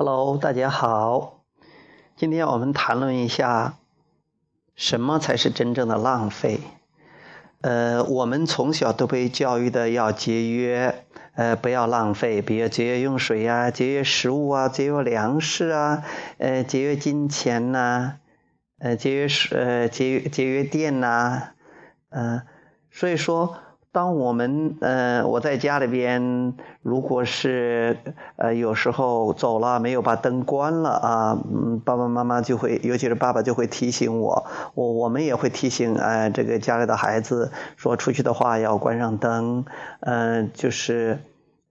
Hello，大家好。今天我们谈论一下什么才是真正的浪费。呃，我们从小都被教育的要节约，呃，不要浪费，比如节约用水呀，节约食物啊，节约粮食啊，呃，节约金钱呐，呃，节约水，呃，节约节约电呐，嗯，所以说。当我们呃，我在家里边，如果是呃有时候走了没有把灯关了啊，嗯，爸爸妈妈就会，尤其是爸爸就会提醒我，我我们也会提醒哎，这个家里的孩子说出去的话要关上灯，嗯，就是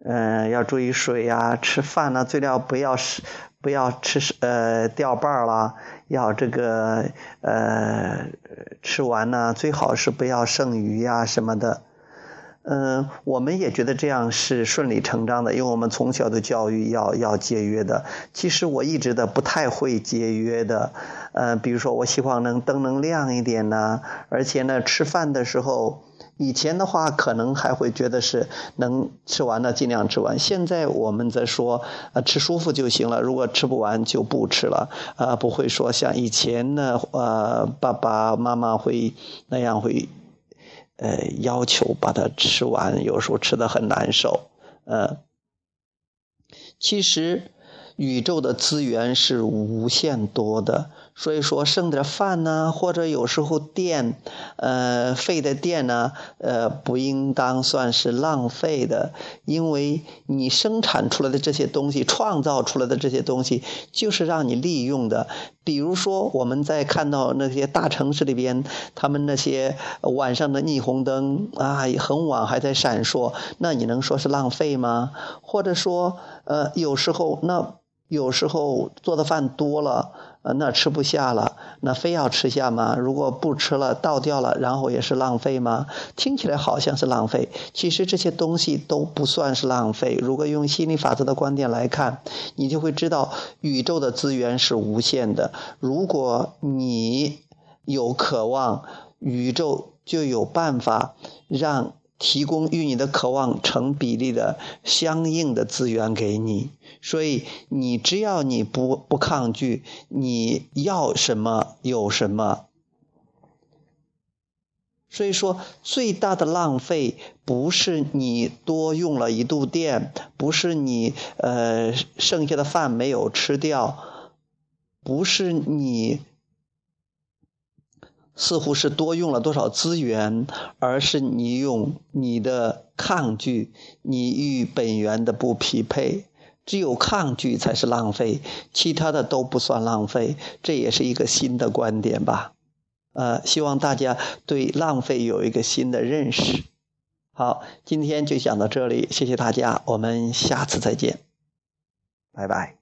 嗯要注意水呀，吃饭呢最料不要是不要吃呃掉瓣了，要这个呃吃完呢最好是不要剩余呀什么的。嗯，我们也觉得这样是顺理成章的，因为我们从小的教育要要节约的。其实我一直的不太会节约的，呃，比如说我希望能灯能亮一点呢，而且呢，吃饭的时候，以前的话可能还会觉得是能吃完了尽量吃完，现在我们在说，呃，吃舒服就行了，如果吃不完就不吃了，啊，不会说像以前呢，呃，爸爸妈妈会那样会。呃，要求把它吃完，有时候吃的很难受。呃，其实宇宙的资源是无限多的。所以说，剩点饭呢，或者有时候电，呃，费的电呢，呃，不应当算是浪费的，因为你生产出来的这些东西，创造出来的这些东西，就是让你利用的。比如说，我们在看到那些大城市里边，他们那些晚上的霓虹灯啊，很晚还在闪烁，那你能说是浪费吗？或者说，呃，有时候那。有时候做的饭多了，呃，那吃不下了，那非要吃下吗？如果不吃了，倒掉了，然后也是浪费吗？听起来好像是浪费，其实这些东西都不算是浪费。如果用心理法则的观点来看，你就会知道宇宙的资源是无限的。如果你有渴望，宇宙就有办法让。提供与你的渴望成比例的相应的资源给你，所以你只要你不不抗拒，你要什么有什么。所以说，最大的浪费不是你多用了一度电，不是你呃剩下的饭没有吃掉，不是你。似乎是多用了多少资源，而是你用你的抗拒，你与本源的不匹配，只有抗拒才是浪费，其他的都不算浪费。这也是一个新的观点吧？呃，希望大家对浪费有一个新的认识。好，今天就讲到这里，谢谢大家，我们下次再见，拜拜。